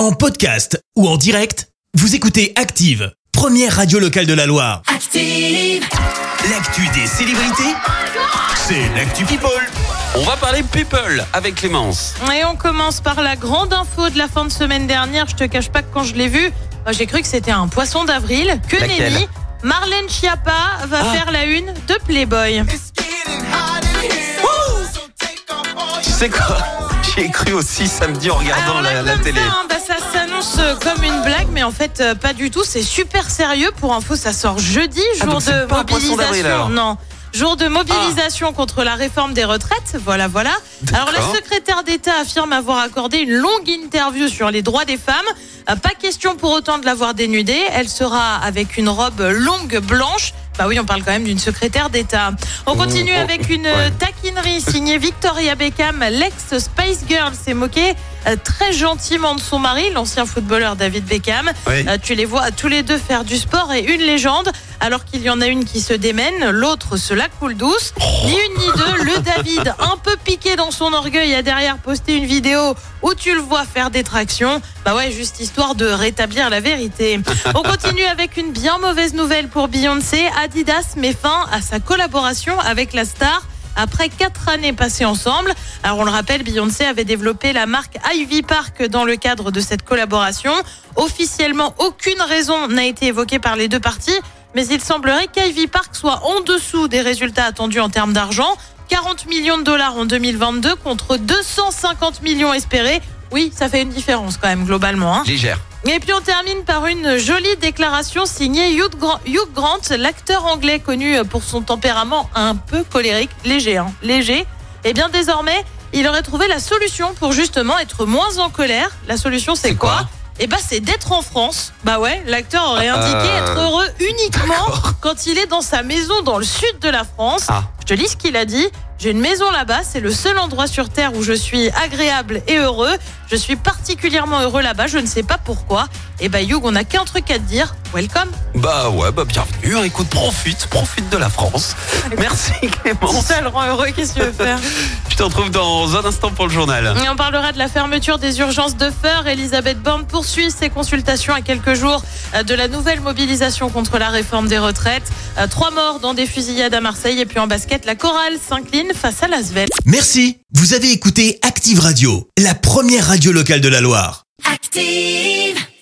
En podcast ou en direct, vous écoutez Active, première radio locale de la Loire. Active. L'actu des célébrités, c'est l'actu People. On va parler people avec Clémence. Et on commence par la grande info de la fin de semaine dernière. Je te cache pas que quand je l'ai vu, bah, j'ai cru que c'était un poisson d'avril. Que Laquelle nenni Marlène Schiappa va Ah. faire la une de Playboy. Tu sais quoi? J'y ai cru aussi samedi en regardant Alors là, la, télé. ça, hein, bah, ça s'annonce euh, comme une blague, mais en fait euh, pas du tout. C'est super sérieux. Pour info, ça sort jeudi, Ah, jour de pas mobilisation. Non. Jour de mobilisation contre la réforme des retraites. Voilà, voilà. Alors la secrétaire d'État affirme avoir accordé une longue interview sur les droits des femmes. Euh, Pas question pour autant de l'avoir dénudée. Elle sera avec une robe longue blanche. Bah oui, on parle quand même d'une secrétaire d'État. On continue oh, avec une ouais. taquinerie signée Victoria Beckham. L'ex Spice Girl s'est moquée euh, très gentiment de son mari, l'ancien footballeur David Beckham. Oui. Euh, tu les vois tous les deux faire du sport et une légende. Alors qu'il y en a une qui se démène, l'autre se la coule douce. Ni une ni deux, le David, un peu piqué dans son orgueil, a derrière posté une vidéo où tu le vois faire des tractions. Bah ouais, juste histoire de rétablir la vérité. On continue avec une bien mauvaise nouvelle pour Beyoncé. Adidas met fin à sa collaboration avec la star. Après quatre années passées ensemble, alors on le rappelle, Beyoncé avait développé la marque Ivy Park dans le cadre de cette collaboration. Officiellement, aucune raison n'a été évoquée par les deux parties, mais il semblerait qu'Ivy Park soit en dessous des résultats attendus en termes d'argent. 40 millions de dollars en 2022 contre 250 millions espérés. Oui, ça fait une différence quand même globalement. hein. Légère. Et puis on termine par une jolie déclaration signée Hugh Grant, l'acteur anglais connu pour son tempérament un peu colérique, léger, hein, léger. Et bien désormais, il aurait trouvé la solution pour justement être moins en colère. La solution c'est C'est quoi, quoi? Eh ben c'est d'être en France. Bah ouais, l'acteur aurait indiqué Euh, être heureux uniquement quand il est dans sa maison dans le sud de la France. Ah. Je te lis ce qu'il a dit. J'ai une maison là-bas, c'est le seul endroit sur Terre où je suis agréable et heureux. Je suis particulièrement heureux là-bas, je ne sais pas pourquoi. Et bah Hugh, on n'a qu'un truc à te dire. Welcome. Bah ouais, bah bienvenue. Écoute, profite, profite de la France. Merci Clémence. ça le rend heureux, qu'est-ce que tu veux faire? Je te retrouve dans un instant pour le journal. Et on parlera de la fermeture des urgences de Feur. Elisabeth Borne poursuit ses consultations à quelques jours euh, de la nouvelle mobilisation contre la réforme des retraites. Euh, Trois morts dans des fusillades à Marseille. Et puis en basket, la chorale s'incline face à l'Asvel. Merci, vous avez écouté Active Radio, la première radio locale de la Loire. Active.